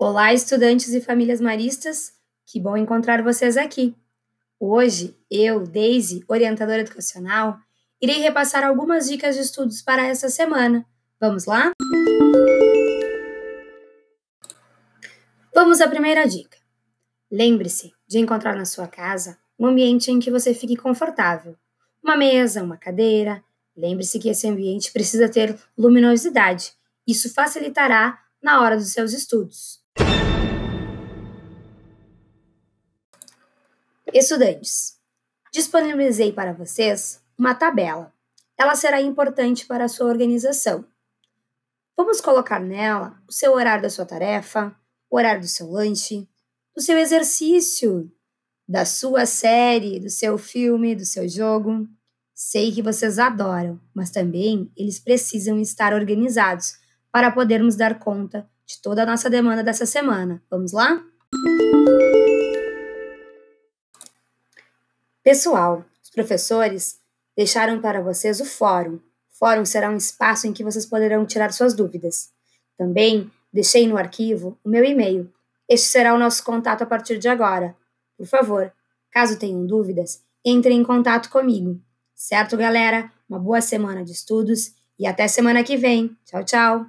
Olá, estudantes e famílias maristas, que bom encontrar vocês aqui. Hoje, eu, Daisy, orientadora educacional, irei repassar algumas dicas de estudos para essa semana. Vamos lá? Vamos à primeira dica. Lembre-se de encontrar na sua casa um ambiente em que você fique confortável. Uma mesa, uma cadeira. Lembre-se que esse ambiente precisa ter luminosidade. Isso facilitará na hora dos seus estudos. Estudantes, disponibilizei para vocês uma tabela. Ela será importante para a sua organização. Vamos colocar nela o seu horário da sua tarefa, o horário do seu lanche, do seu exercício, da sua série, do seu filme, do seu jogo. Sei que vocês adoram, mas também eles precisam estar organizados para podermos dar conta de toda a nossa demanda dessa semana. Vamos lá? Pessoal, os professores deixaram para vocês o fórum. O fórum será um espaço em que vocês poderão tirar suas dúvidas. Também deixei no arquivo o meu e-mail. Este será o nosso contato a partir de agora. Por favor, caso tenham dúvidas, entrem em contato comigo. Certo, galera? Uma boa semana de estudos e até semana que vem. Tchau, tchau!